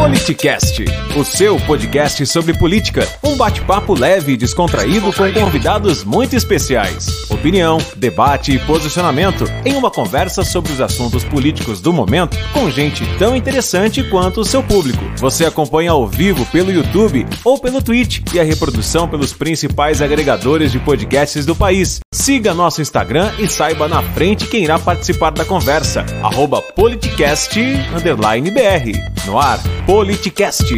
Politicast, o seu podcast sobre política. Um bate-papo leve e descontraído com convidados muito especiais. Opinião, debate e posicionamento em uma conversa sobre os assuntos políticos do momento com gente tão interessante quanto o seu público. Você acompanha ao vivo pelo YouTube ou pelo Twitch e a reprodução pelos principais agregadores de podcasts do país. Siga nosso Instagram e saiba na frente quem irá participar da conversa. Arroba politicast_br. No ar, Politicast.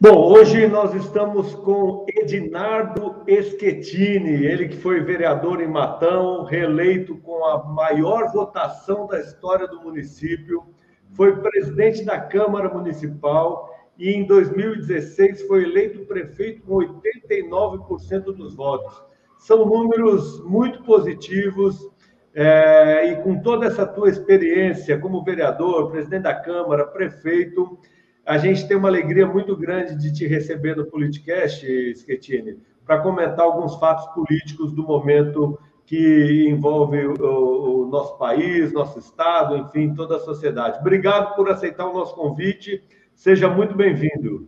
Bom, hoje nós estamos com Edinardo Schettini, ele que foi vereador em Matão, reeleito com a maior votação da história do município, foi presidente da Câmara Municipal e em 2016 foi eleito prefeito com 89% dos votos. São números muito positivos é, e com toda essa tua experiência como vereador, presidente da Câmara, prefeito, a gente tem uma alegria muito grande de te receber no Politicast, Schettini, para comentar alguns fatos políticos do momento que envolve o, o, nosso país, nosso estado, enfim, toda a sociedade. Obrigado por aceitar o nosso convite. Seja muito bem-vindo.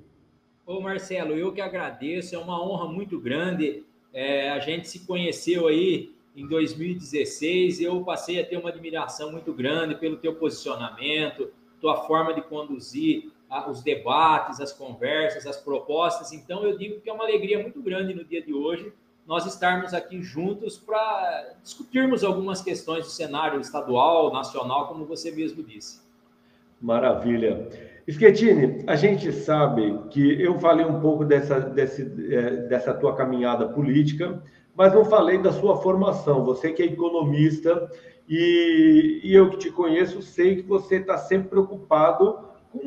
Ô Marcelo, eu que agradeço. É uma honra muito grande. É, a gente se conheceu aí em 2016, eu passei a ter uma admiração muito grande pelo teu posicionamento, tua forma de conduzir os debates, as conversas, as propostas. Então, eu digo que é uma alegria muito grande no dia de hoje nós estarmos aqui juntos para discutirmos algumas questões do cenário estadual, nacional, como você mesmo disse. Maravilha. Schettini, a gente sabe que eu falei um pouco dessa, desse, é, dessa tua caminhada política, mas não falei da sua formação. Você que é economista e, e eu que te conheço, sei que você está sempre preocupado com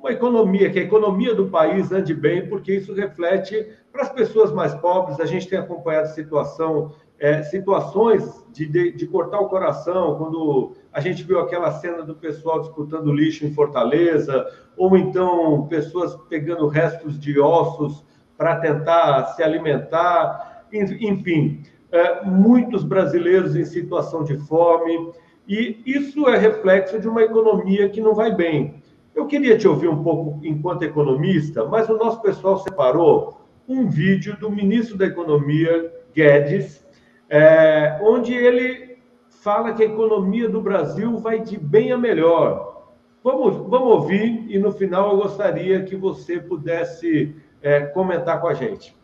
uma economia, que a economia do país ande bem, porque isso reflete para as pessoas mais pobres. A gente tem acompanhado situação, é, situações de, de, de, cortar o coração, quando a gente viu aquela cena do pessoal disputando lixo em Fortaleza, ou então pessoas pegando restos de ossos para tentar se alimentar enfim, é, muitos brasileiros em situação de fome, e isso é reflexo de uma economia que não vai bem. Eu queria te ouvir um pouco enquanto economista, mas o nosso pessoal separou um vídeo do ministro da Economia, Guedes, é, onde ele fala que a economia do Brasil vai de bem a melhor. Vamos, vamos ouvir e no final eu gostaria que você pudesse é, comentar com a gente.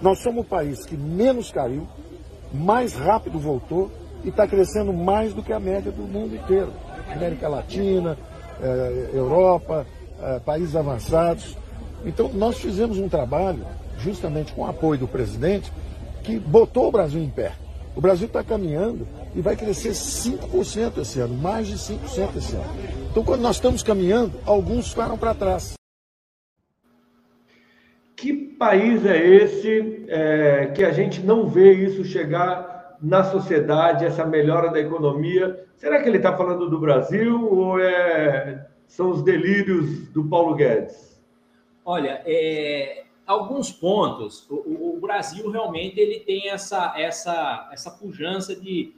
Nós somos o país que menos caiu, mais rápido voltou e está crescendo mais do que a média do mundo inteiro. América Latina, eh, Europa, eh, países avançados. Então, nós fizemos um trabalho, justamente com o apoio do presidente, que botou o Brasil em pé. O Brasil está caminhando e vai crescer 5% esse ano, mais de 5% esse ano. Então, quando nós estamos caminhando, alguns ficaram para trás. Que país é esse é, que a gente não vê isso chegar na sociedade, essa melhora da economia? Será que ele está falando do Brasil ou é, são os delírios do Paulo Guedes? Olha, é, alguns pontos. O, o, Brasil realmente ele tem essa, essa, essa pujança de,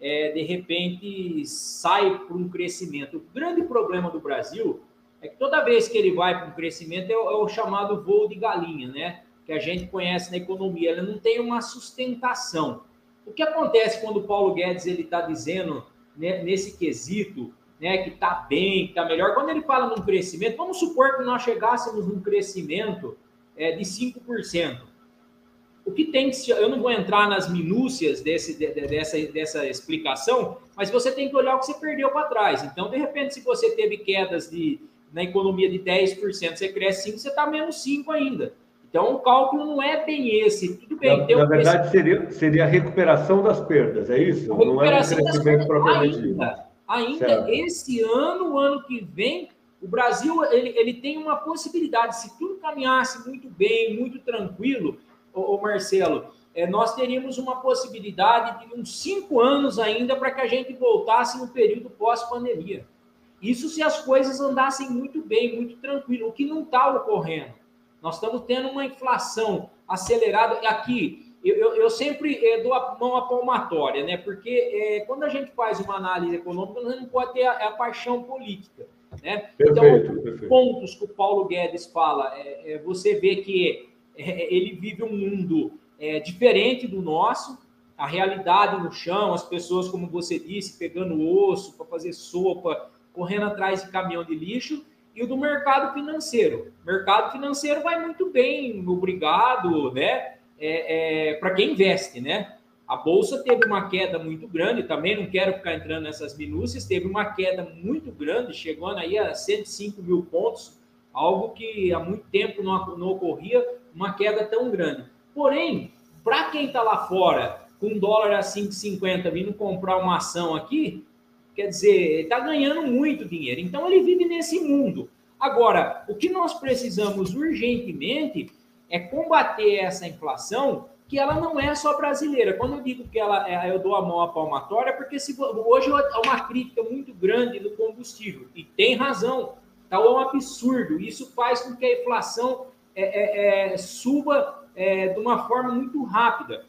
é, de repente, sai para um crescimento. O grande problema do Brasil é que toda vez que ele vai para um crescimento é o, é o, chamado voo de galinha, né? Que a gente conhece na economia, ele não tem uma sustentação. O que acontece quando o Paulo Guedes ele está dizendo né, nesse quesito, né, que está bem, que está melhor? Quando ele fala num crescimento, vamos supor que nós chegássemos num crescimento é, de 5%. O que tem que eu não vou entrar nas minúcias desse, dessa, dessa explicação, mas você tem que olhar o que você perdeu para trás. Então, de repente, se você teve quedas de na economia de 10%, você cresce 5%, você está menos 5% ainda. Então, o cálculo não é bem esse. Tudo bem. Na, na verdade, seria, seria a recuperação das perdas, é isso? A não é um crescimento propriamente ainda, ainda esse ano, o ano que vem, o Brasil ele, ele tem uma possibilidade, se tudo caminhasse muito bem, muito tranquilo, o Marcelo, é, nós teríamos uma possibilidade de uns cinco anos ainda para que a gente voltasse no período pós-pandemia. Isso se as coisas andassem muito bem, muito tranquilo, o que não está ocorrendo. Nós estamos tendo uma inflação acelerada. Aqui, eu, eu, eu sempre é, dou a mão à palmatória, né? Porque é, quando a gente faz uma análise econômica, a gente não pode ter a, a paixão política. Né? Perfeito, então, perfeito. pontos que o Paulo Guedes fala, é, é você vê que é, ele vive um mundo é, diferente do nosso, a realidade no chão, as pessoas, como você disse, pegando osso para fazer sopa, correndo atrás de caminhão de lixo, e o do mercado financeiro. O mercado financeiro vai muito bem, obrigado, né? É, é, para quem investe, né? A bolsa teve uma queda muito grande, também não quero ficar entrando nessas minúcias, teve uma queda muito grande, chegando aí a 105 mil pontos, algo que há muito tempo não, não ocorria, uma queda tão grande. Porém, para quem está lá fora, com dólar a 5,50 vindo comprar uma ação aqui, quer dizer, está ganhando muito dinheiro. Então ele vive nesse mundo. Agora, o que nós precisamos urgentemente é combater essa inflação, que ela não é só brasileira. Quando eu digo que ela, é, eu dou a mão à palmatória, porque se, hoje há uma crítica muito grande do combustível, e tem razão, está um absurdo. Isso faz com que a inflação é, é, é, suba é, de uma forma muito rápida.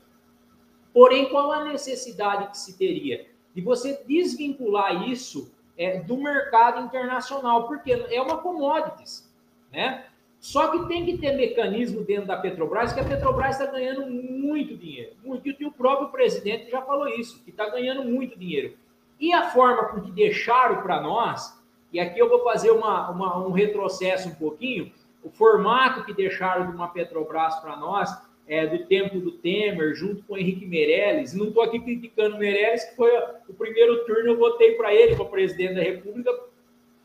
Porém, qual a necessidade que se teria? De você desvincular isso é, do mercado internacional, porque é uma commodities, né? Só que tem que ter mecanismo dentro da Petrobras, que a Petrobras está ganhando muito dinheiro. Muito, e o próprio presidente já falou isso, que está ganhando muito dinheiro. E a forma com que deixaram para nós, e aqui eu vou fazer uma, uma, um retrocesso um pouquinho, o formato que deixaram de uma Petrobras para nós, é, do tempo do Temer, junto com o Henrique Meirelles, não estou aqui criticando o Meirelles, que foi o primeiro turno, eu votei para ele, para presidente da República,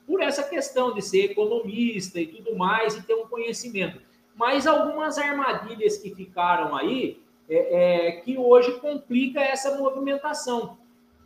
por essa questão de ser economista e tudo mais, e ter um conhecimento. Mas algumas armadilhas que ficaram aí, é, é, que hoje complica essa movimentação.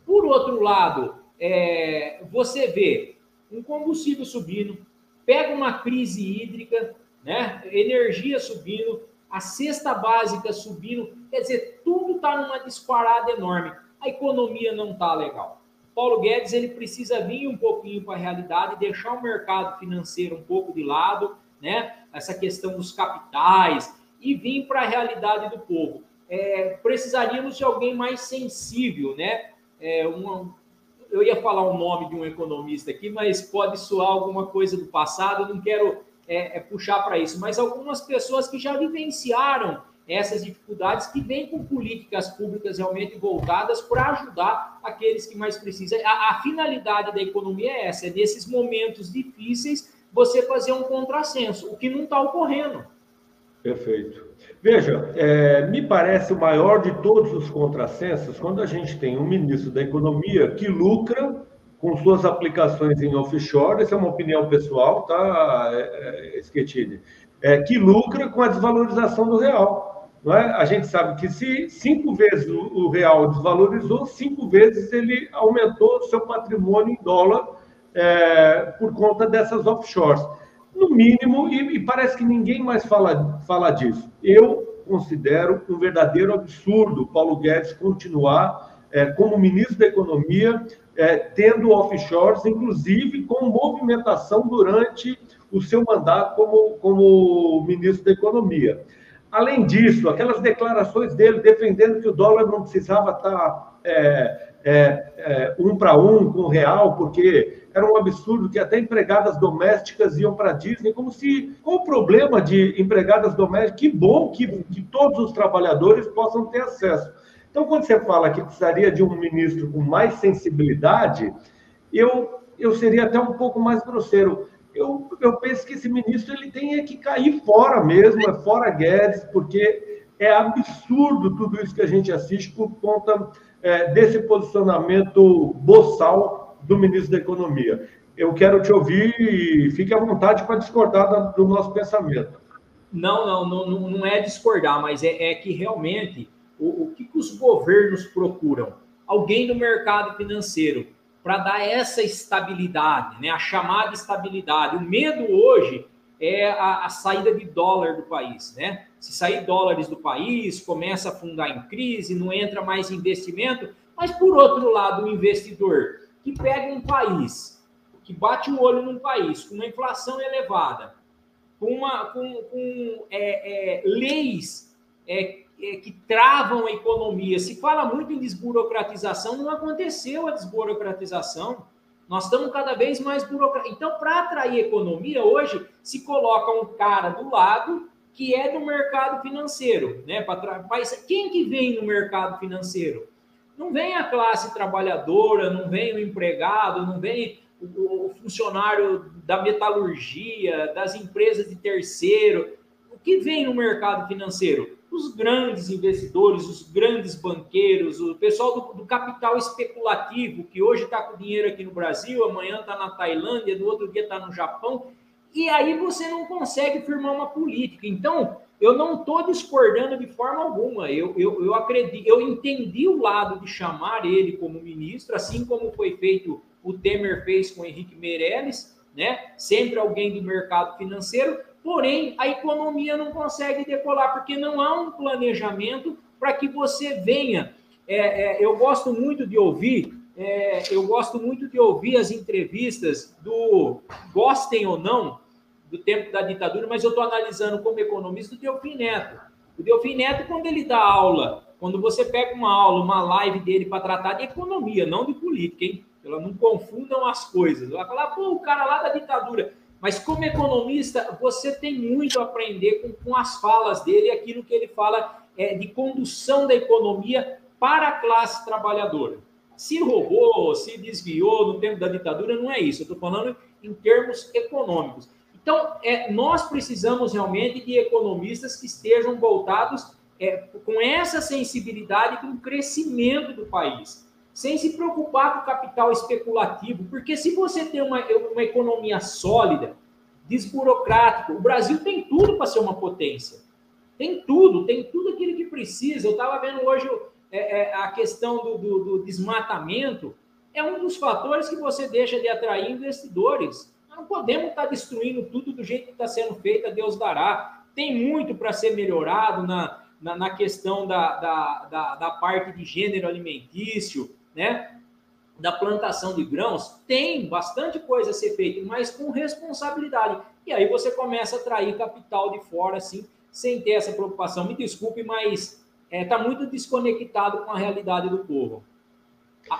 Por outro lado, é, você vê um combustível subindo, pega uma crise hídrica, né? energia subindo, a cesta básica subindo, quer dizer, tudo está numa disparada enorme. A economia não está legal. Paulo Guedes ele precisa vir um pouquinho para a realidade, deixar o mercado financeiro um pouco de lado, né? Essa questão dos capitais e vir para a realidade do povo. É, precisaríamos de alguém mais sensível, né? É, uma, eu ia falar o nome de um economista aqui, mas pode soar alguma coisa do passado, não quero é, é puxar para isso, mas algumas pessoas que já vivenciaram essas dificuldades que vêm com políticas públicas realmente voltadas para ajudar aqueles que mais precisam. A, a, finalidade da economia é essa, é nesses momentos difíceis você fazer um contrassenso, o que não está ocorrendo. Perfeito. Veja, é, me parece o maior de todos os contrassensos quando a gente tem um ministro da Economia que lucra com suas aplicações em offshore, essa é uma opinião pessoal, tá, é, é, é, que lucra com a desvalorização do real. Não é? A gente sabe que se cinco vezes o, real desvalorizou, cinco vezes ele aumentou seu patrimônio em dólar é, por conta dessas offshores no mínimo, e, e, parece que ninguém mais fala, fala disso. Eu considero um verdadeiro absurdo Paulo Guedes continuar como ministro da Economia, é, tendo offshores, inclusive com movimentação durante o seu mandato como, como ministro da Economia. Além disso, aquelas declarações dele defendendo que o dólar não precisava estar é, é, é, um para um com o real, porque era um absurdo que até empregadas domésticas iam para a Disney, como se. Qual o problema de empregadas domésticas? Que bom que, que todos os trabalhadores possam ter acesso. Então, quando você fala que precisaria de um ministro com mais sensibilidade, eu, eu seria até um pouco mais grosseiro. Eu, eu penso que esse ministro ele tem que cair fora mesmo, é fora Guedes, porque é absurdo tudo isso que a gente assiste por conta é, desse posicionamento boçal do ministro da Economia. Eu quero te ouvir e fique à vontade para discordar do nosso pensamento. Não, não, não, não é discordar, mas é, é que realmente o, o que, que os governos procuram? Alguém no mercado financeiro para dar essa estabilidade, né? a chamada estabilidade. O medo hoje é a, a, saída de dólar do país, né? Se sair dólares do país, começa a fundar em crise, não entra mais investimento. Mas, por outro lado, o investidor que pega um país, que bate o olho num país com uma inflação elevada, com, uma, com, com é, é, leis é, que travam a economia. Se fala muito em desburocratização, não aconteceu a desburocratização. Nós estamos cada vez mais burocráticos. Então, para atrair economia, hoje se coloca um cara do lado que é do mercado financeiro, né? Mas quem que vem no mercado financeiro? Não vem a classe trabalhadora, não vem o empregado, não vem o, funcionário da metalurgia, das empresas de terceiro. O que vem no mercado financeiro? Os grandes investidores, os grandes banqueiros, o pessoal do, do capital especulativo, que hoje está com dinheiro aqui no Brasil, amanhã está na Tailândia, no outro dia está no Japão. E aí você não consegue firmar uma política. Então, eu não estou discordando de forma alguma. Eu, eu, eu acredito, eu entendi o lado de chamar ele como ministro, assim como foi feito, o Temer fez com o Henrique Meirelles, né? Sempre alguém do mercado financeiro, porém a economia não consegue decolar, porque não há um planejamento para que você venha. É, é, eu gosto muito de ouvir, é, eu gosto muito de ouvir as entrevistas do gostem ou não, do tempo da ditadura, mas eu estou analisando como economista o Delfim Neto. O Delfim Neto, quando ele dá aula, quando você pega uma aula, uma live dele para tratar de economia, não de política, hein? Ela não confundam as coisas. Vai falar, pô, o cara lá da ditadura. Mas como economista, você tem muito a aprender com, com as falas dele, aquilo que ele fala é, de condução da economia para a classe trabalhadora. Se roubou, se desviou no tempo da ditadura, não é isso. Eu estou falando em termos econômicos. Então, é, nós precisamos realmente de economistas que estejam voltados é, com essa sensibilidade com o crescimento do país, sem se preocupar com o capital especulativo, porque se você tem uma, uma economia sólida, desburocrática, o Brasil tem tudo para ser uma potência. Tem tudo, tem tudo aquilo que precisa. Eu estava vendo hoje é, é, a questão do, do, do desmatamento, é um dos fatores que você deixa de atrair investidores não podemos estar destruindo tudo do jeito que está sendo feito, a Deus dará. Tem muito para ser melhorado na, na, na questão da, da, da, da, parte de gênero alimentício, né? da plantação de grãos. Tem bastante coisa a ser feita, mas com responsabilidade. E aí você começa a atrair capital de fora, assim, sem ter essa preocupação. Me desculpe, mas está é, tá muito desconectado com a realidade do povo.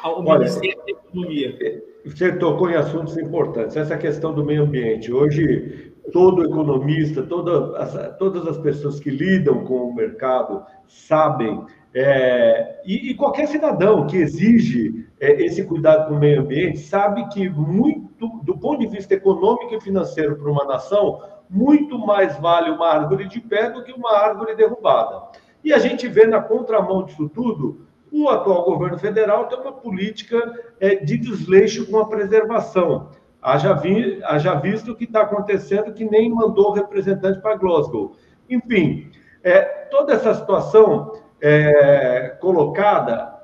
O Ministério da Economia. Você tocou em assuntos importantes. Essa questão do meio ambiente. Hoje, todo economista, toda as, todas as pessoas que lidam com o mercado sabem, é, e, e, qualquer cidadão que exige é, esse cuidado com o meio ambiente sabe que muito, do ponto de vista econômico e financeiro para uma nação, muito mais vale uma árvore de pé do que uma árvore derrubada. E a gente vê na contramão disso tudo o atual governo federal tem uma política é, de desleixo com a preservação. Haja, vi, haja visto o que está acontecendo, que nem mandou representante para Glasgow. Enfim, é, toda essa situação é, colocada,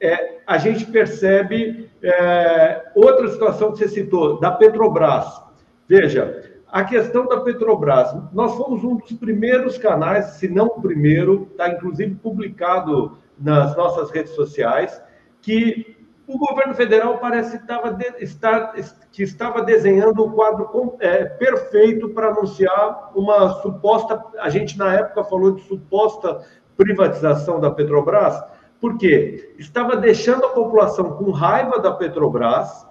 é, a gente percebe é, outra situação que você citou, da Petrobras. Veja, a questão da Petrobras, nós fomos um dos primeiros canais, se não o primeiro, está inclusive publicado nas nossas redes sociais, que o governo federal parece estava de, estar, que estava desenhando o quadro é, perfeito para anunciar uma suposta, a gente na época falou de suposta privatização da Petrobras, porque estava deixando a população com raiva da Petrobras,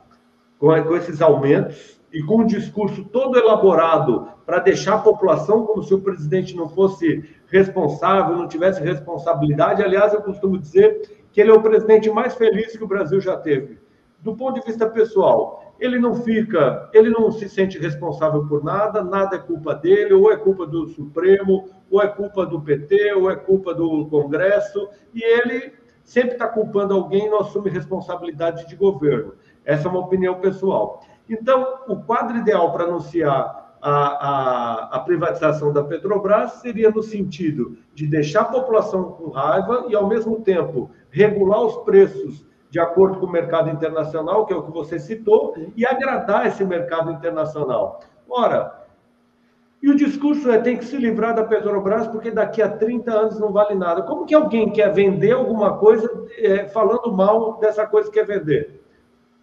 com, esses aumentos, e com um discurso todo elaborado para deixar a população como se o presidente não fosse responsável, não tivesse responsabilidade. Aliás, eu costumo dizer que ele é o presidente mais feliz que o Brasil já teve. Do ponto de vista pessoal, ele não fica, ele não se sente responsável por nada, nada é culpa dele, ou é culpa do Supremo, ou é culpa do PT, ou é culpa do Congresso, e ele sempre está culpando alguém e não assume responsabilidade de governo. Essa é uma opinião pessoal. Então, o quadro ideal para anunciar a, a, a, privatização da Petrobras seria no sentido de deixar a população com raiva e, ao mesmo tempo, regular os preços de acordo com o mercado internacional, que é o que você citou, e agradar esse mercado internacional. Ora, e o discurso é tem que se livrar da Petrobras porque daqui a 30 anos não vale nada. Como que alguém quer vender alguma coisa é, falando mal dessa coisa que quer vender?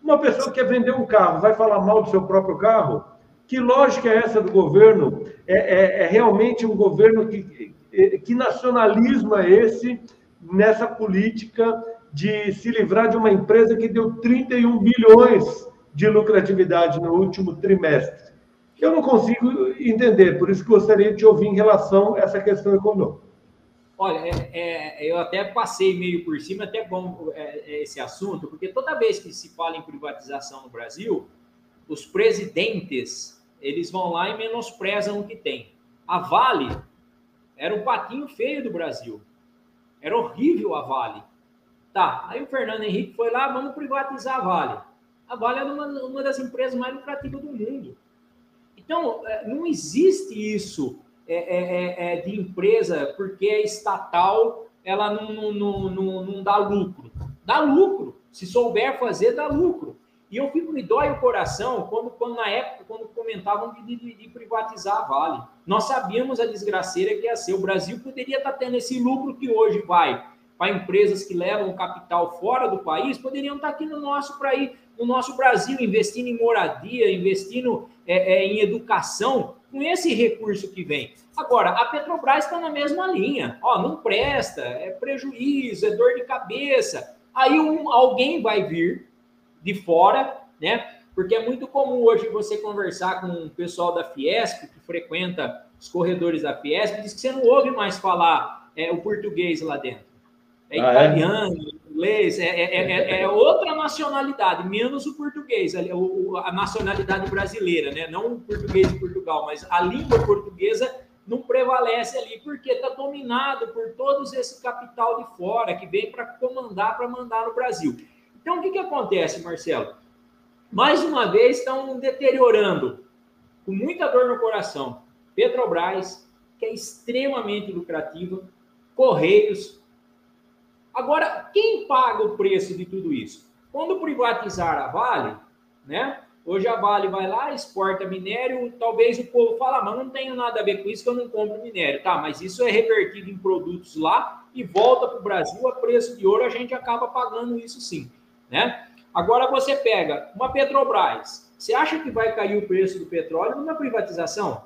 Uma pessoa que quer vender um carro, vai falar mal do seu próprio carro? Que lógica é essa do governo? É, é, é realmente um governo que, que nacionalismo é esse nessa política de se livrar de uma empresa que deu 31 bilhões de lucratividade no último trimestre? Eu não consigo entender, por isso gostaria de te ouvir em relação a essa questão econômica. Olha, é, é, eu até passei meio por cima, até bom é, é, esse assunto, porque toda vez que se fala em privatização no Brasil, os presidentes eles vão lá e menosprezam o que tem. A Vale era o patinho feio do Brasil. Era horrível a Vale. Tá, aí o Fernando Henrique foi lá, vamos privatizar a Vale. A Vale é uma, uma das empresas mais lucrativas do mundo. Então, é, não existe isso é, é, é, é, de empresa porque é estatal, ela não, não, não, não, dá lucro. Dá lucro. Se souber fazer, dá lucro. E eu fico, me dói o coração quando, quando na época, quando comentavam de, de, de, privatizar a Vale. Nós sabíamos a desgraceira que ia ser. O Brasil poderia estar tendo esse lucro que hoje vai para empresas que levam capital fora do país, poderiam estar aqui no nosso ir no nosso Brasil, investindo em moradia, investindo é, é, em educação, com esse recurso que vem. Agora, a Petrobras está na mesma linha. Ó, não presta, é prejuízo, é dor de cabeça. Aí um, alguém vai vir de fora, né? Porque é muito comum hoje você conversar com o pessoal da Fiesp, que frequenta os corredores da Fiesp, diz que você não ouve mais falar é, o português lá dentro. É ah, é? italiano, é? inglês, é, é, é, outra nacionalidade, menos o português, a, a nacionalidade brasileira, né? Não o português de Portugal, mas a língua portuguesa não prevalece ali, porque está dominado por todos esse capital de fora que vem para comandar, para mandar no Brasil. Então, o que, que acontece, Marcelo? Mais uma vez, estão deteriorando, com muita dor no coração, Petrobras, que é extremamente lucrativa, Correios, Agora, quem paga o preço de tudo isso? Quando privatizar a Vale, né? Hoje a Vale vai lá, exporta minério, talvez o povo fala, mas não tenho nada a ver com isso que eu não compro minério. Tá, mas isso é revertido em produtos lá e volta para o Brasil a preço de ouro, a gente acaba pagando isso sim, né? Agora você pega uma Petrobras, você acha que vai cair o preço do petróleo numa privatização?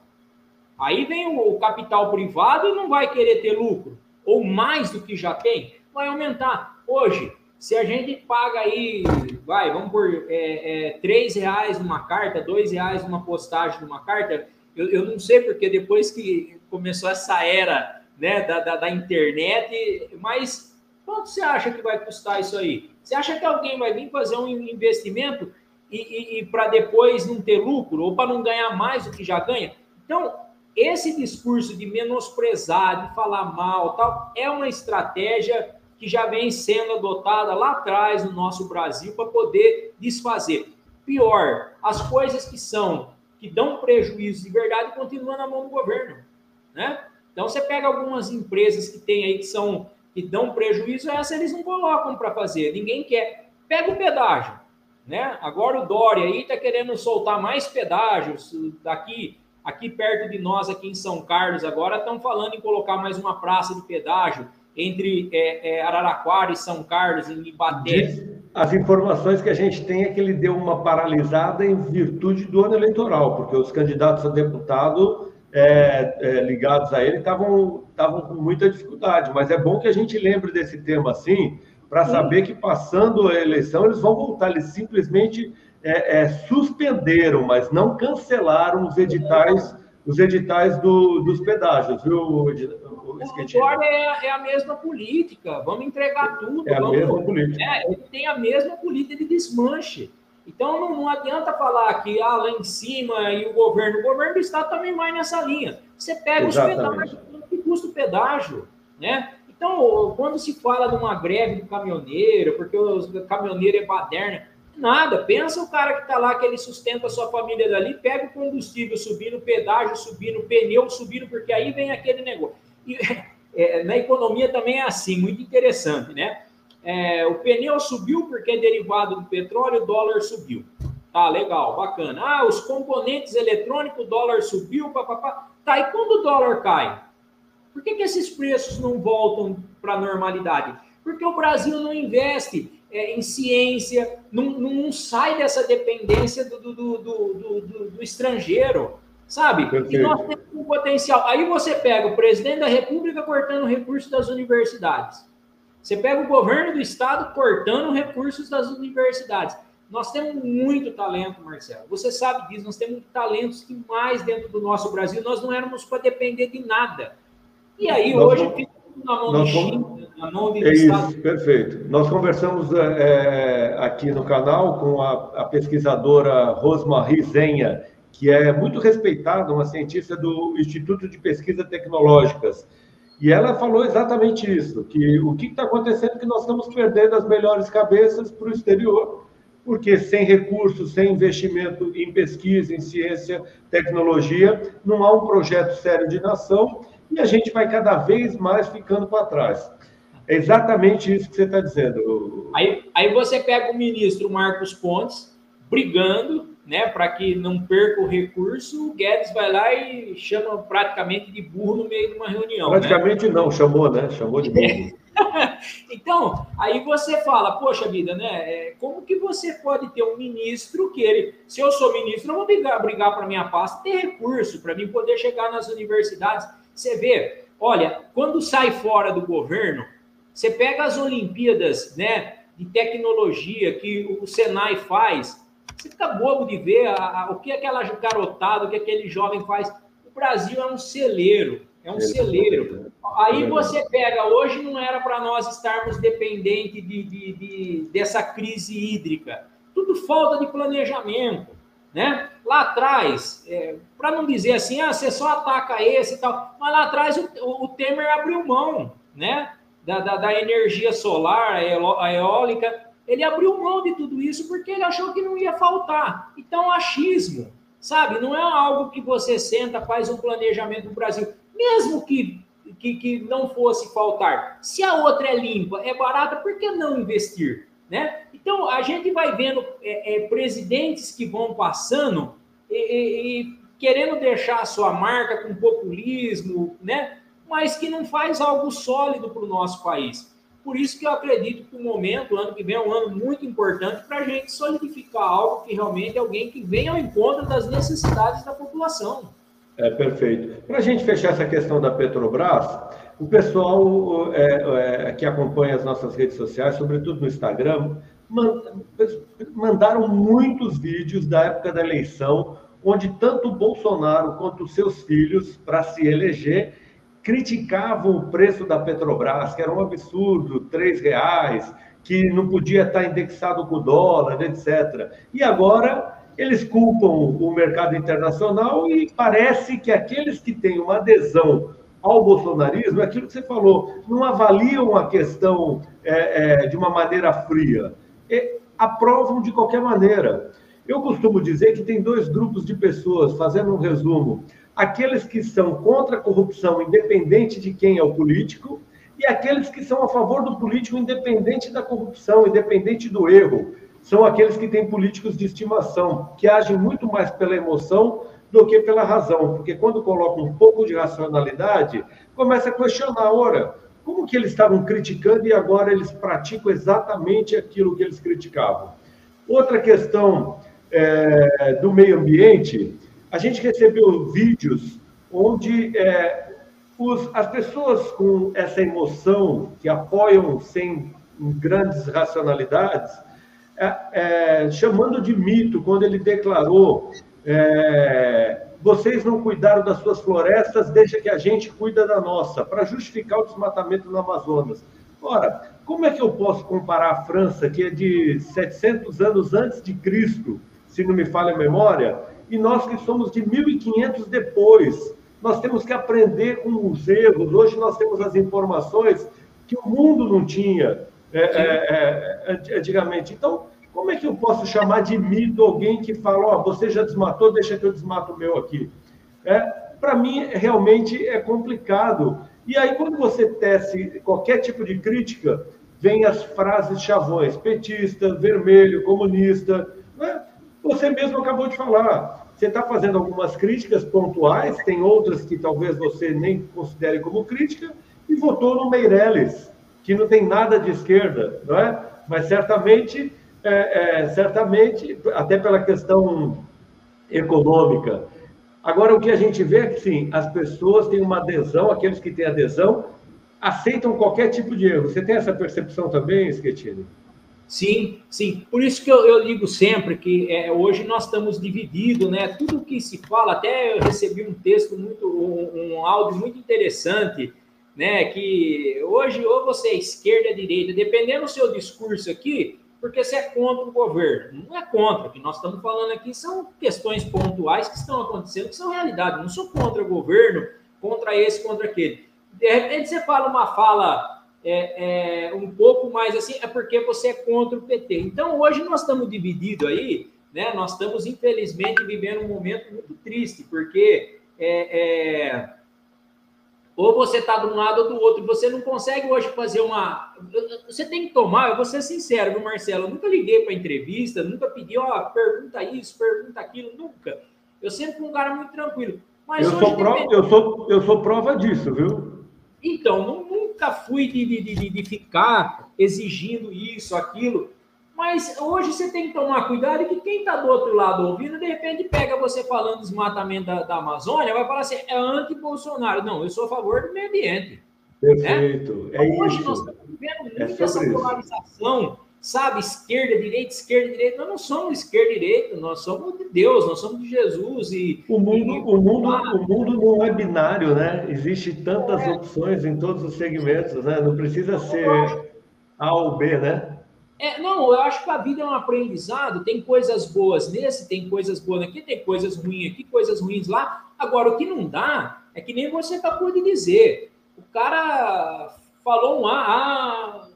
Aí vem o capital privado e não vai querer ter lucro, ou mais do que já tem vai aumentar. Hoje, se a gente paga aí, vai, vamos por é, é, 3 reais numa carta, 2 reais numa postagem numa carta, eu, eu não sei porque depois que começou essa era né, da, da, da internet, mas quanto você acha que vai custar isso aí? Você acha que alguém vai vir fazer um investimento e, e, e para depois não ter lucro ou para não ganhar mais do que já ganha? Então, esse discurso de menosprezar, de falar mal, tal, é uma estratégia que já vem sendo adotada lá atrás no nosso Brasil para poder desfazer. Pior, as coisas que são, que dão prejuízo de verdade, continuam na mão do governo, né? Então você pega algumas empresas que tem aí que são que dão prejuízo, essa eles não colocam para fazer, ninguém quer. Pega o pedágio, né? Agora o Dória aí está querendo soltar mais pedágios daqui aqui perto de nós, aqui em São Carlos, agora estão falando em colocar mais uma praça de pedágio entre é, é, Araraquara e São Carlos, em Ibaté. As informações que a gente tem é que ele deu uma paralisada em virtude do ano eleitoral, porque os candidatos a deputado é, é ligados a ele estavam com muita dificuldade. Mas é bom que a gente lembre desse tema assim, para saber que passando a eleição eles vão voltar. Eles simplesmente é, é, suspenderam, mas não cancelaram os editais, os editais do, dos pedágios, viu, o Dória é, é, a mesma política, vamos entregar tudo. É a vamos, mesma política. É, ele tem a mesma política de desmanche. Então não, não, adianta falar que ah, lá em cima e o governo, o governo do estado também vai nessa linha. Você pega Exatamente. os pedágios, que custa o pedágio, né? Então, quando se fala de uma greve do caminhoneiro, porque o caminhoneiro é baderna, nada. Pensa o cara que está lá, que ele sustenta a sua família dali, pega o combustível subindo, pedágio subindo, pneu subindo, porque aí vem aquele negócio. E, é, na economia também é assim, muito interessante, né? É, o pneu subiu porque é derivado do petróleo, o dólar subiu. Tá, legal, bacana. Ah, os componentes eletrônicos, o dólar subiu, papapá. Tá, e quando o dólar cai? Por que, que esses preços não voltam para a normalidade? Porque o Brasil não investe é, em ciência, não, não, sai dessa dependência do, do, do, do, do estrangeiro. sabe? Perfeito. E nós temos um potencial. Aí você pega o presidente da República cortando recursos das universidades. Você pega o governo do estado cortando recursos das universidades. Nós temos muito talento, Marcelo. Você sabe disso, nós temos talentos demais dentro do nosso Brasil. Nós não éramos para depender de nada. E aí, nós hoje, fica na mão de China, na mão de é Estado. Isso, perfeito. Nós conversamos é, aqui no canal com a, a pesquisadora Rosmarie Zenha, que é muito respeitada, uma cientista do Instituto de Pesquisas Tecnológicas. E ela falou exatamente isso, que o que está acontecendo é que nós estamos perdendo as melhores cabeças para o exterior, porque sem recursos, sem investimento em pesquisa, em ciência, tecnologia, não há um projeto sério de nação e a gente vai cada vez mais ficando para trás. É exatamente isso que você está dizendo. Aí, aí você pega o ministro Marcos Pontes brigando né, para que não perca o recurso, o Guedes vai lá e chama praticamente de burro no meio de uma reunião. Né? Praticamente né? não, chamou, né? Chamou de burro. então, aí você fala, poxa vida, né? É, como que você pode ter um ministro que ele, se eu sou ministro, eu vou brigar, brigar para minha pasta ter recurso para mim poder chegar nas universidades. Você vê, olha, quando sai fora do governo, você pega as Olimpíadas, né? De tecnologia que o Senai faz, você fica bobo de ver a, a, o que aquela garotada, o que aquele jovem faz. O Brasil é um celeiro, é um celeiro. Aí você pega, hoje não era para nós estarmos dependentes de, de, de, dessa crise hídrica. Tudo falta de planejamento. Né? Lá atrás, é, para não dizer assim, ah, você só ataca esse e tal, mas lá atrás o, o Temer abriu mão né? Da, da, da energia solar, a eólica, ele abriu mão de tudo isso porque ele achou que não ia faltar. Então, achismo, sabe? Não é algo que você senta, faz um planejamento no Brasil. Mesmo que, que, que não fosse faltar. Se a outra é limpa, é barata, por que não investir? Né? Então, a gente vai vendo é, é, presidentes que vão passando e, e, e, querendo deixar a sua marca com populismo, né? Mas que não faz algo sólido para o nosso país. Por isso que eu acredito que o momento, o ano que vem, é um ano muito importante para a gente solidificar algo que realmente é alguém que venha ao encontro das necessidades da população. É perfeito. Para a gente fechar essa questão da Petrobras, o pessoal é, é, que acompanha as nossas redes sociais, sobretudo no Instagram, mandaram muitos vídeos da época da eleição, onde tanto o Bolsonaro quanto os seus filhos, para se eleger, criticavam o preço da Petrobras, que era um absurdo, três reais, que não podia estar indexado com o dólar, etc. E agora eles culpam o mercado internacional e parece que aqueles que têm uma adesão ao bolsonarismo, aquilo que você falou, não avaliam a questão é, é, de uma maneira fria, é, aprovam de qualquer maneira. Eu costumo dizer que tem dois grupos de pessoas, fazendo um resumo aqueles que são contra a corrupção, independente de quem é o político, e aqueles que são a favor do político, independente da corrupção, independente do erro. São aqueles que têm políticos de estimação, que agem muito mais pela emoção do que pela razão, porque quando colocam um pouco de racionalidade, começa a questionar, ora, como que eles estavam criticando e agora eles praticam exatamente aquilo que eles criticavam? Outra questão é, do meio ambiente, a gente recebeu vídeos onde é, os, as pessoas com essa emoção, que apoiam sem grandes racionalidades, é, é, chamando de mito, quando ele declarou: é, vocês não cuidaram das suas florestas, deixa que a gente cuida da nossa, para justificar o desmatamento no Amazonas. Ora, como é que eu posso comparar a França, que é de 700 anos antes de Cristo, se não me falha a memória, e nós que somos de 1500 depois, nós temos que aprender com os erros. Hoje nós temos as informações que o mundo não tinha é, é, é, antigamente. Então, como é que eu posso chamar de mito alguém que fala, ó, oh, você já desmatou, deixa que eu desmato o meu aqui? É, Para mim, realmente é complicado. E aí, quando você tece qualquer tipo de crítica, vem as frases chavões, petista, vermelho, comunista. Né? Você mesmo acabou de falar. Você está fazendo algumas críticas pontuais, tem outras que talvez você nem considere como crítica, e votou no Meirelles, que não tem nada de esquerda, não é? Mas certamente, é, é, certamente, até pela questão econômica, Agora, o que a gente vê é que, sim, as pessoas têm uma adesão, aqueles que têm adesão, aceitam qualquer tipo de erro. Você tem essa percepção também, Schettini? Sim, sim. Por isso que eu, eu digo sempre que é, hoje nós estamos divididos, né? Tudo que se fala, até eu recebi um texto muito, um, um áudio muito interessante, né? Que hoje ou você é esquerda ou direita, dependendo do seu discurso aqui, porque você é contra o governo. Não é contra, o que nós estamos falando aqui são questões pontuais que estão acontecendo, que são realidade. não sou contra o governo, contra esse, contra aquele. De repente você fala uma fala é, é, um pouco mais assim, é porque você é contra o PT. Então hoje nós estamos divididos aí, né? Nós estamos, infelizmente, vivendo um momento muito triste, porque é, é ou você está de um lado ou do outro. Você não consegue hoje fazer uma. Você tem que tomar, eu vou ser sincero, viu, Marcelo? Eu nunca liguei para entrevista, nunca pedi, ó, pergunta isso, pergunta aquilo, nunca. Eu sempre fui um cara muito tranquilo. Mas eu, sou prova, depende... eu, sou, eu sou prova disso, viu? Então, nunca fui de, de, de, de ficar exigindo isso, aquilo. Mas hoje você tem que tomar cuidado que quem está do outro lado ouvindo, de repente pega você falando do desmatamento da, da Amazônia, vai falar assim, é anti-Bolsonaro. Não, eu sou a favor do meio ambiente. Perfeito. Né? É hoje isso. nós estamos vivendo muito é essa polarização, isso. Sabe? Esquerda, direita, esquerda, direita. Nós não somos esquerda direita, nós somos de Deus, nós somos de Jesus. E, o, mundo, e... o, mundo, o mundo não é binário, né? Existem tantas é. opções em todos os segmentos, né? Não precisa ser A ou B, né? É, não, eu acho que a vida é um aprendizado, tem coisas boas nesse, tem coisas boas aqui, tem coisas ruins aqui, coisas ruins lá. Agora, o que não dá é que nem você acabou de dizer. O cara falou um ah, ah,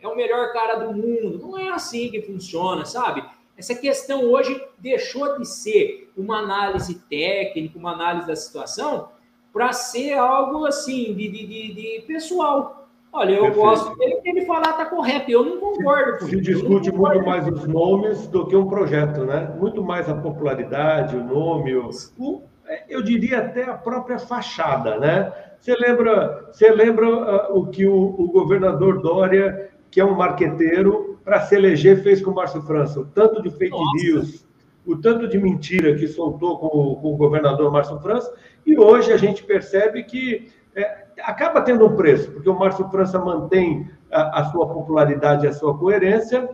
é o melhor cara do mundo. Não é assim que funciona, sabe? Essa questão hoje deixou de ser uma análise técnica, uma análise da situação, para ser algo assim, de, de, de, de pessoal. Olha, eu Perfeito. gosto dele, que ele falar está correto. Eu não concordo. Se, se discute muito mais os nomes do que um projeto, né? Muito mais a popularidade, o nome, o, o eu diria até a própria fachada, né? Você lembra, você lembra uh, o que o, o, governador Dória, que é um marqueteiro, para se eleger fez com o Márcio França? O tanto de fake Nossa. news, o tanto de mentira que soltou com, com o governador Márcio França, e hoje a gente percebe que é, acaba tendo um preço, porque o Márcio França mantém a, a sua popularidade e a sua coerência,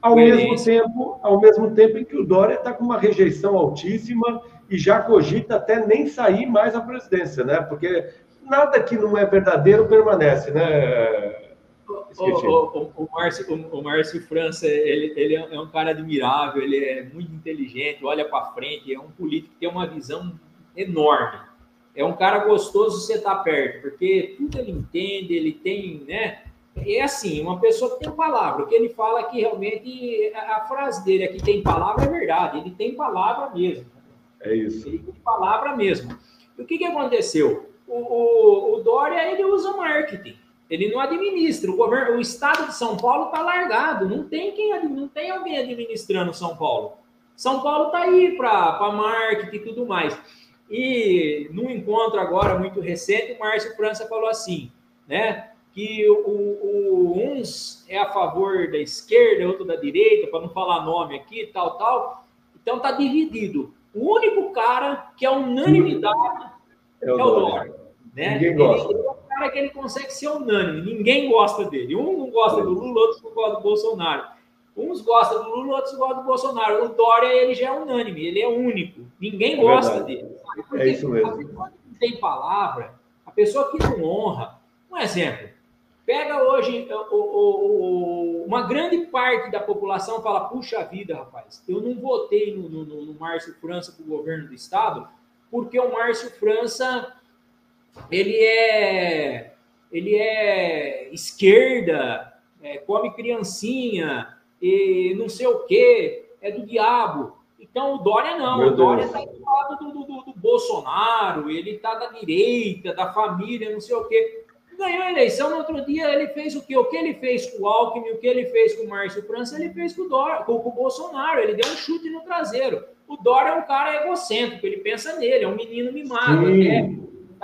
ao mesmo tempo, ao mesmo tempo em que o Dória está com uma rejeição altíssima e já cogita até nem sair mais à presidência, né? Porque nada que não é verdadeiro permanece, né? O, o, o, Márcio, o, Márcio França, ele, ele é um cara admirável, ele é muito inteligente, olha para frente, é um político que tem uma visão enorme é um cara gostoso você estar tá perto, porque tudo ele entende, ele tem, né? É assim, uma pessoa que tem palavra. O que ele fala que realmente a, frase dele aqui tem palavra é verdade. Ele tem palavra mesmo. É isso. Ele tem palavra mesmo. E o que, que aconteceu? O, o, o Dória ele usa marketing. Ele não administra. O governo, o estado de São Paulo está largado. Não tem quem, não tem alguém administrando São Paulo. São Paulo está aí para marketing e tudo mais. E num encontro agora muito recente, o Márcio França falou assim, né? Que o, o, uns é a favor da esquerda, outro da direita, para não falar nome aqui, tal, tal. Então tá dividido. O único cara que é unanimidade é o, é o Dória. Né? Ninguém gosta. Ele, é o cara que ele consegue ser unânime. Ninguém gosta dele. Um não gosta do Lula, outro não gosta do Bolsonaro. Uns gostam do Lula, outros gostam do Bolsonaro. O Dória, ele já é unânime, ele é único. Ninguém é gosta dele. Porque é isso mesmo. A pessoa que não tem palavra, a pessoa que não honra. Um exemplo. Pega hoje o, o, o, uma grande parte da população fala: puxa vida, rapaz, eu não votei no, no, no Márcio França para o governo do estado, porque o Márcio França ele é ele é esquerda, é, come criancinha, e não sei o que, é do diabo. Então o Dória não, Meu o Dória está do lado do, do, do, Bolsonaro, ele está da direita, da família, não sei o quê. Ganhou a eleição, no outro dia ele fez o quê? O que ele fez com o Alckmin, o que ele fez com o Márcio França, ele fez com o, Dória, com, com o Bolsonaro, ele deu um chute no traseiro. O Dória é um cara egocêntrico, ele pensa nele, é um menino mimado.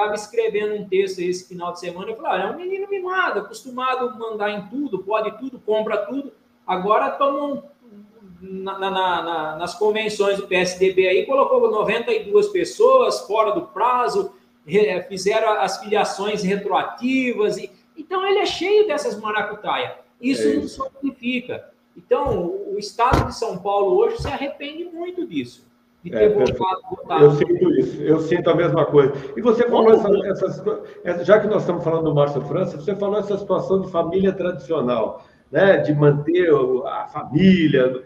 Estava escrevendo um texto esse final de semana, eu falei, ah, é um menino mimado, acostumado a mandar em tudo, pode tudo, compra tudo. Agora toma um, na, na, na, nas convenções do PSDB aí, colocou 92 pessoas fora do prazo, fizeram as filiações retroativas. E, então, ele é cheio dessas maracutaia. Isso, é isso. não significa. Então, o Estado de São Paulo hoje se arrepende muito disso. De ter é, voltado, voltado. Eu sinto isso, eu sinto a mesma coisa. E você falou, essa, essa, já que nós estamos falando do Márcio França, você falou essa situação de família tradicional, né? de manter a família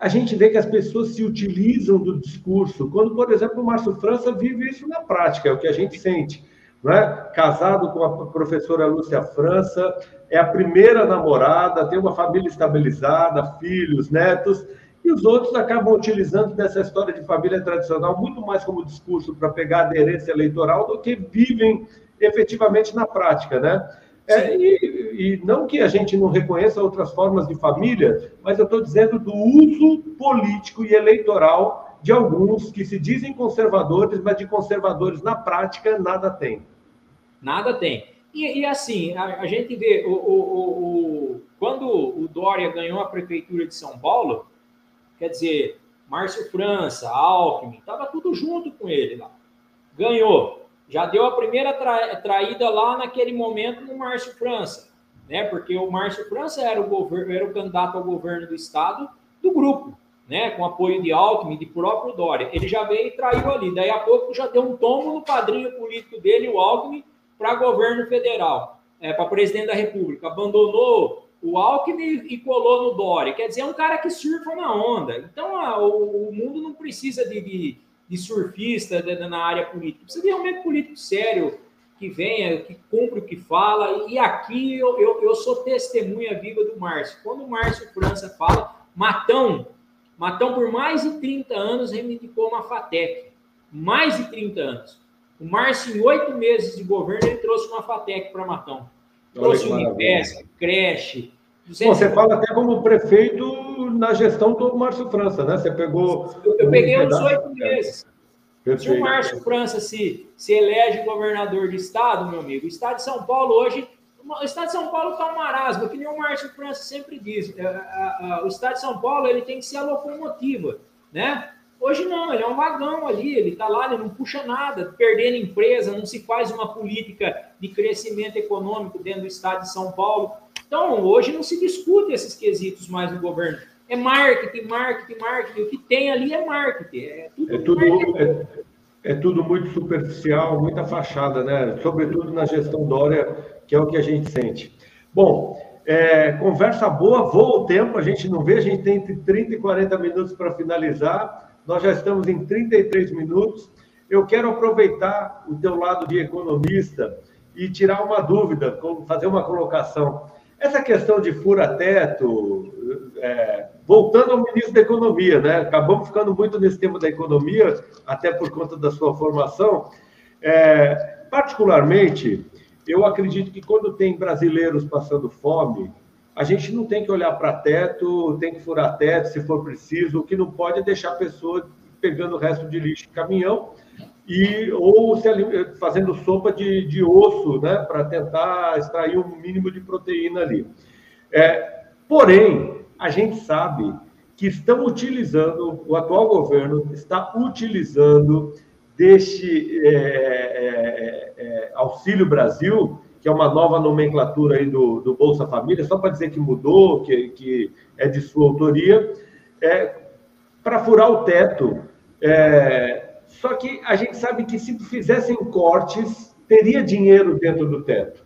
a gente vê que as pessoas se utilizam do discurso. Quando, por exemplo, o Márcio França vive isso na prática, é o que a gente sente. É? Casado com a professora Lúcia França, é a primeira namorada, tem uma família estabilizada, filhos, netos, e os outros acabam utilizando dessa história de família tradicional muito mais como discurso para pegar aderência eleitoral do que vivem efetivamente na prática, né? É, e, e, não que a gente não reconheça outras formas de família, mas eu estou dizendo do uso político e eleitoral de alguns que se dizem conservadores, mas de conservadores na prática nada tem. Nada tem. E, e assim, a, a, gente vê, o, o, o, quando o Dória ganhou a prefeitura de São Paulo, quer dizer, Márcio França, Alckmin, estava tudo junto com ele lá. Ganhou já deu a primeira tra traída lá naquele momento no Márcio França, né? Porque o Márcio França era o era o candidato ao governo do estado do grupo, né? Com apoio de Alckmin, de próprio Dória. Ele já veio e traiu ali. Daí a pouco já deu um tombo no padrinho político dele, o Alckmin, para governo federal, é, para presidente da República. Abandonou o Alckmin e colou no Dória. Quer dizer, é um cara que surfa na onda. Então, a, o, o, mundo não precisa de, de de surfista na área política. Precisa de realmente político sério que venha, que cumpre o que fala. E aqui eu, eu, eu sou testemunha viva do Márcio. Quando o Márcio França fala, Matão, Matão por mais de 30 anos reivindicou uma FATEC. Mais de 30 anos. O Márcio, em oito meses de governo, ele trouxe uma FATEC para Matão. Trouxe Unipesca, creche, Bom, você fala até como prefeito na gestão do Márcio França, né? Você pegou. Eu, eu peguei uns oito meses. Se o Márcio França se, se elege governador de estado, meu amigo, o estado de São Paulo hoje. O estado de São Paulo está um marasmo, que nem o Márcio França sempre diz. É, o estado de São Paulo ele tem que ser a locomotiva, né? Hoje não, ele é um vagão ali, ele está lá, ele não puxa nada, perdendo empresa, não se faz uma política de crescimento econômico dentro do estado de São Paulo. Então, hoje não se discute esses quesitos mais no governo. É marketing, marketing, marketing. O que tem ali é marketing. É tudo, é tudo, é, é tudo muito superficial, muita fachada, né? Sobretudo na gestão Dória, que é o que a gente sente. Bom, é, conversa boa, voa o tempo, a gente não vê, a gente tem entre 30 e 40 minutos para finalizar. Nós já estamos em 33 minutos. Eu quero aproveitar o teu lado de economista e tirar uma dúvida, fazer uma colocação. Essa questão de fura-teto, é, voltando ao ministro da Economia, né? acabamos ficando muito nesse tema da economia, até por conta da sua formação. É, particularmente, eu acredito que quando tem brasileiros passando fome, a gente não tem que olhar para teto, tem que furar teto se for preciso, o que não pode é deixar a pessoa pegando o resto de lixo em caminhão e ou se, fazendo sopa de, de osso, né, para tentar extrair um mínimo de proteína ali. É, porém, a gente sabe que estão utilizando, o atual governo está utilizando deste é, é, é, Auxílio Brasil, que é uma nova nomenclatura aí do, do Bolsa Família, só para dizer que mudou, que, que é de sua autoria, é, para furar o teto. É, só que a gente sabe que se fizessem cortes, teria dinheiro dentro do teto.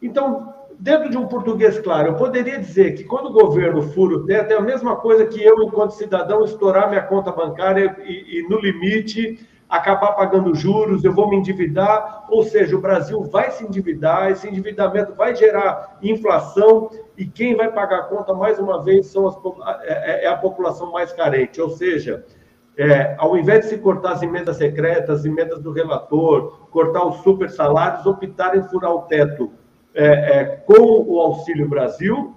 Então, dentro de um português claro, eu poderia dizer que quando o governo fura o teto, é a mesma coisa que eu, enquanto cidadão, estourar minha conta bancária e, e no limite, acabar pagando juros, eu vou me endividar, ou seja, o Brasil vai se endividar, esse endividamento vai gerar inflação e quem vai pagar a conta, mais uma vez, são as, é, é a população mais carente, ou seja, é, ao invés de se cortar as emendas secretas, as emendas do relator, cortar os super salários, optar em furar o teto é, é, com o Auxílio Brasil,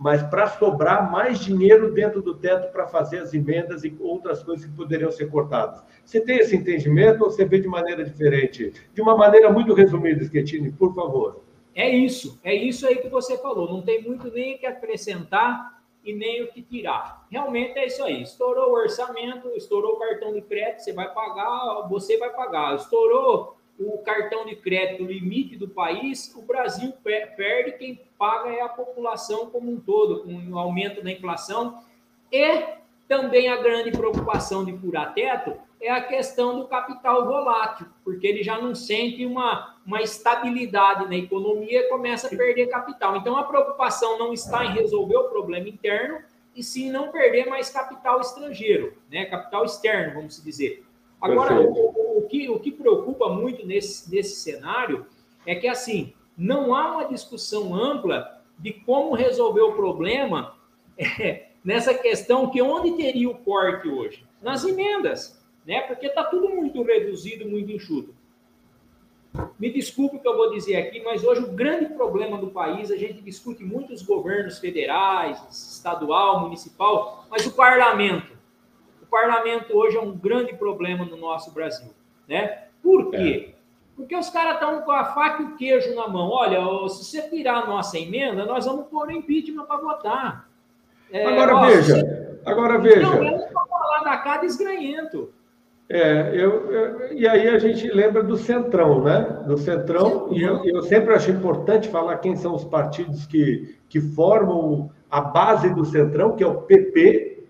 mas para sobrar mais dinheiro dentro do teto para fazer as emendas e outras coisas que poderiam ser cortadas. Você tem esse entendimento ou você vê de maneira diferente? De uma maneira muito resumida, Schettini, por favor. É isso, é isso aí que você falou. Não tem muito nem o que acrescentar e nem o que tirar. Realmente é isso aí. Estourou o orçamento, estourou o cartão de crédito, você vai pagar, você vai pagar. Estourou o cartão de crédito limite do país, o Brasil perde, quem paga é a população como um todo, com o aumento da inflação. E também a grande preocupação de furar teto é a questão do capital volátil, porque ele já não sente uma, uma estabilidade na economia e começa a perder capital. Então, a preocupação não está em resolver o problema interno, e sim não perder mais capital estrangeiro, né? capital externo, vamos dizer. Agora, que, o que preocupa muito nesse, nesse cenário é que, assim, não há uma discussão ampla de como resolver o problema é, nessa questão que onde teria o corte hoje? Nas emendas né? Porque está tudo muito reduzido, muito enxuto. Me desculpe o que eu vou dizer aqui, mas hoje o grande problema do país, a gente discute muito os governos federais, estadual, municipal, mas o parlamento. O parlamento hoje é um grande problema no nosso Brasil, né? Por quê? É. Porque os caras estão com a faca e o queijo na mão. Olha, se você tirar a nossa emenda, nós vamos pôr impeachment para votar. É, agora ó, veja, agora veja. Não, é um falar da cá desgranhento. É, eu, eu, e aí a gente lembra do Centrão, né? Do Centrão, e eu, eu, sempre acho importante falar quem são os partidos que, que formam a base do Centrão, que é o PP,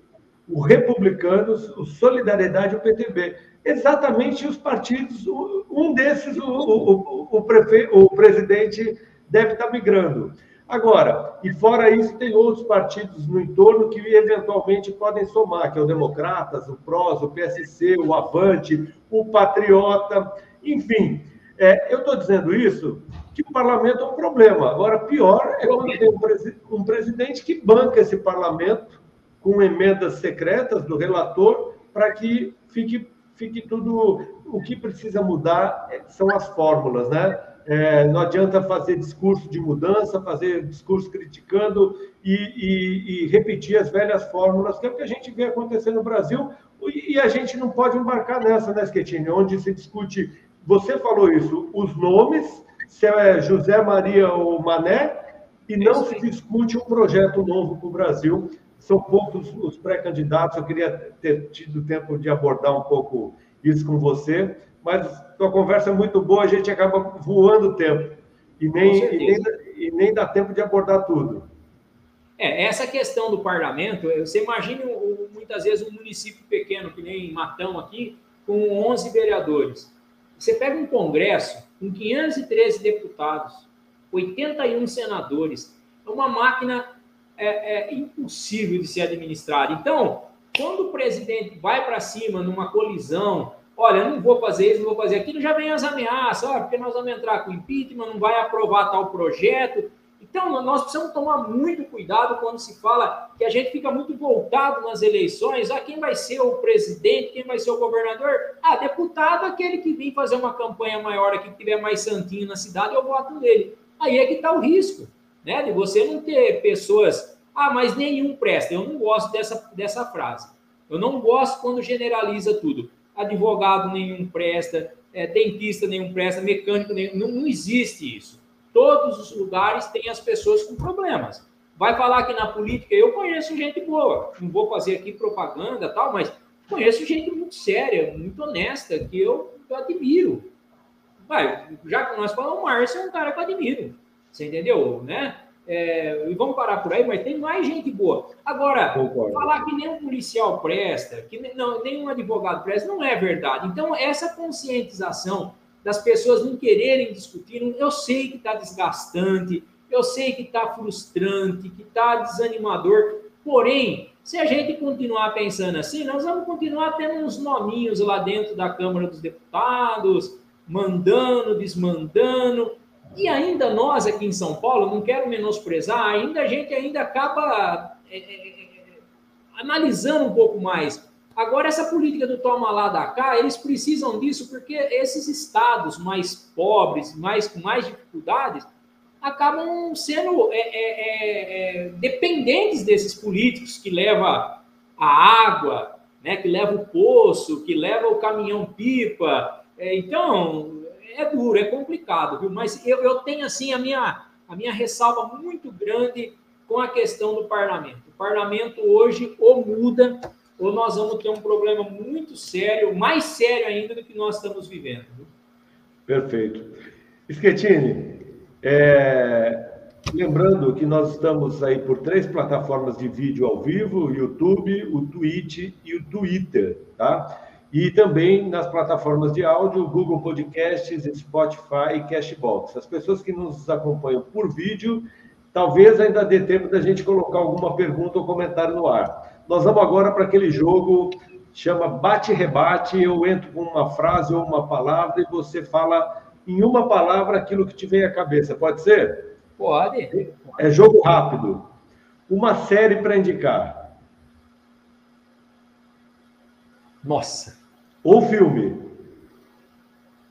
o Republicanos, o Solidariedade e o PTB. Exatamente os partidos, um desses, o, o, o, prefe, o presidente deve estar migrando. Agora, e fora isso, tem outros partidos no entorno que eventualmente podem somar, que é o Democratas, o PROS, o PSC, o Avante, o Patriota, enfim. É, eu estou dizendo isso que o parlamento é um problema. Agora, pior é quando tem um, presi um presidente que banca esse parlamento com emendas secretas do relator para que fique, fique tudo. O que precisa mudar são as fórmulas, né? É, não adianta fazer discurso de mudança, fazer discurso criticando e, e, e, repetir as velhas fórmulas, que é o que a gente vê acontecer no Brasil, e, e a gente não pode embarcar nessa, né, Schettini? Onde se discute, você falou isso, os nomes, se é José Maria ou Mané, e não se discute um projeto novo para o Brasil. São poucos os pré-candidatos, eu queria ter tido tempo de abordar um pouco isso com você mas a conversa é muito boa, a gente acaba voando o tempo. E nem, e nem, e nem dá tempo de abordar tudo. É, essa questão do parlamento, você imagina muitas vezes um município pequeno, que nem Matão aqui, com 11 vereadores. Você pega um congresso com 513 deputados, 81 senadores, é uma máquina é, é impossível de ser administrada. Então, quando o presidente vai para cima numa colisão olha, não vou fazer isso, não vou fazer aquilo, já vem as ameaças, olha, porque nós vamos entrar com impeachment, não vai aprovar tal projeto. Então, nós precisamos tomar muito cuidado quando se fala que a gente fica muito voltado nas eleições, ah, quem vai ser o presidente, quem vai ser o governador? Ah, deputado, aquele que vem fazer uma campanha maior aqui, que tiver mais santinho na cidade, eu voto nele. Aí é que está o risco, né, de você não ter pessoas, ah, mas nenhum presta. Eu não gosto dessa, dessa frase. Eu não gosto quando generaliza tudo advogado nenhum presta, é, dentista nenhum presta, mecânico nenhum. Não, não existe isso. Todos os lugares têm as pessoas com problemas. Vai falar que na política eu conheço gente boa. Não vou fazer aqui propaganda tal, mas conheço gente muito séria, muito honesta, que eu, eu admiro. Vai, já que nós falamos, o Márcio é um cara que eu admiro. Você entendeu? Né? É, e vamos parar por aí, mas tem mais gente boa. Agora, Concordo. falar que nenhum policial presta, que não, nenhum advogado presta, não é verdade. Então, essa conscientização das pessoas não quererem discutir, eu sei que está desgastante, eu sei que está frustrante, que está desanimador, porém, se a gente continuar pensando assim, nós vamos continuar tendo uns nominhos lá dentro da Câmara dos Deputados, mandando, desmandando, e ainda nós aqui em São Paulo, não quero menosprezar, ainda a gente ainda acaba é, é, é, analisando um pouco mais. Agora, essa política do toma lá da cá, eles precisam disso porque esses estados mais pobres, mais com mais dificuldades, acabam sendo é, é, é, dependentes desses políticos que levam a água, né, que leva o poço, que leva o caminhão-pipa. então, é duro, é complicado, viu? Mas eu, eu tenho, assim, a minha, a minha ressalva muito grande com a questão do parlamento. parlamento hoje ou muda ou nós vamos ter um problema muito sério, mais sério ainda do que nós estamos vivendo. Perfeito. Schettini, é, lembrando que nós estamos aí por três plataformas de vídeo ao vivo, o YouTube, o Twitch e o Twitter, tá? E também nas plataformas de áudio, Google Podcasts, Spotify e Cashbox. As pessoas que nos acompanham por vídeo, talvez ainda dê tempo da gente colocar alguma pergunta ou comentário no ar. Nós vamos agora para aquele jogo chama bate-rebate. Eu entro com uma frase ou uma palavra e você fala em uma palavra aquilo que te vem à cabeça. Pode ser? Pode. É jogo rápido. Uma série para indicar. Nossa. Ou filme?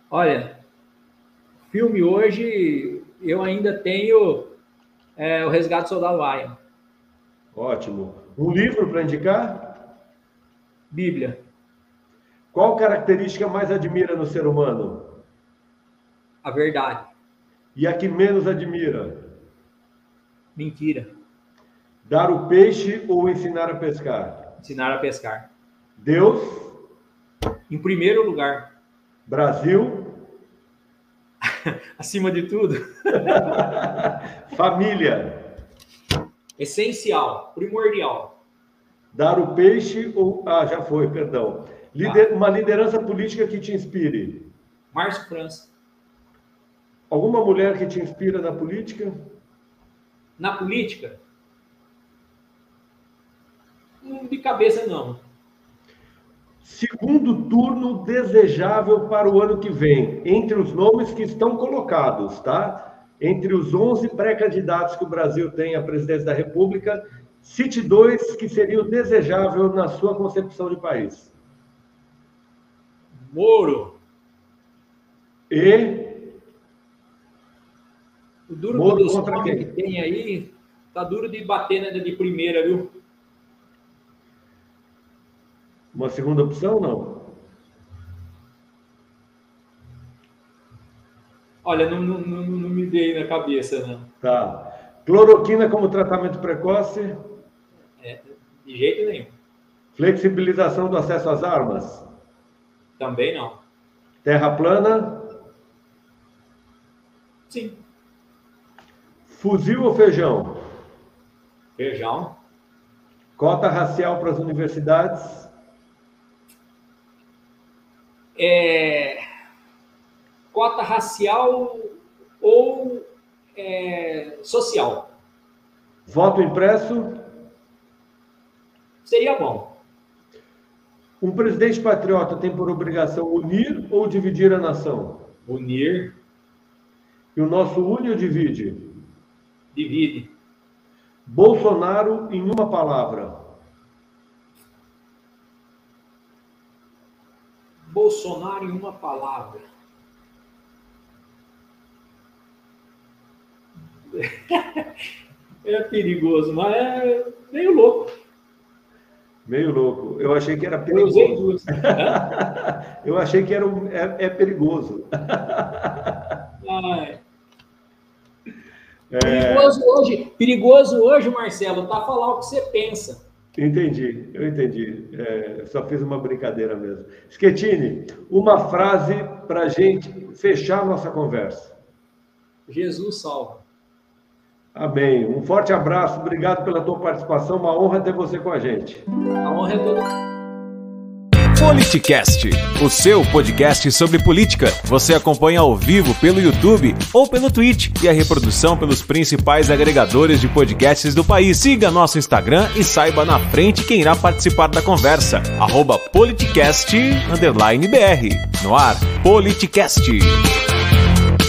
Olha, filme hoje eu ainda tenho é, o Resgate do Soldado Ryan. Ótimo. Um livro para indicar? Bíblia. Qual característica mais admira no ser humano? A verdade. E a que menos admira? Mentira. Dar o peixe ou ensinar a pescar? Ensinar a pescar. Deus? Em primeiro lugar. Brasil? Acima de tudo. Família? Essencial, primordial. Dar o peixe ou. Ah, já foi, perdão. Lider... Uma liderança política que te inspire? Márcio França. Alguma mulher que te inspira na política? Na política? De cabeça, não. Segundo turno desejável para o ano que vem, entre os nomes que estão colocados, tá? Entre os 11 pré-candidatos que o Brasil tem à presidência da República, cite dois que seria o desejável na sua concepção de país. Moro. E. O duro Moro contra quem? que tem aí, tá duro de bater né, de primeira, viu? Uma segunda opção, não? Olha, não, não, não, não me dei na cabeça, não. Tá. Cloroquina como tratamento precoce? É, de jeito nenhum. Flexibilização do acesso às armas? Também não. Terra plana? Sim. Fuzil ou feijão? Feijão. Cota racial para as universidades? É, cota racial ou é, social. Voto impresso? Seria bom. Um presidente patriota tem por obrigação unir ou dividir a nação? Unir. E o nosso une ou divide? Divide. Bolsonaro em uma palavra. Bolsonaro em uma palavra. É perigoso, mas é meio louco. Meio louco. Eu achei que era perigoso. Eu achei que era um, é, é perigoso. Ai. É... Perigoso hoje, perigoso hoje, Marcelo, tá falar o que você pensa. Entendi, eu entendi. É, só fiz uma brincadeira mesmo. Schettini, uma frase para a gente fechar nossa conversa. Jesus salva. Amém. Um forte abraço, obrigado pela tua participação, uma honra ter você com a gente. A honra é toda. Politicast, o seu podcast sobre política. Você acompanha ao vivo pelo YouTube ou pelo Twitch e a reprodução pelos principais agregadores de podcasts do país. Siga nosso Instagram e saiba na frente quem irá participar da conversa. Arroba politicast_br. No ar, Politicast.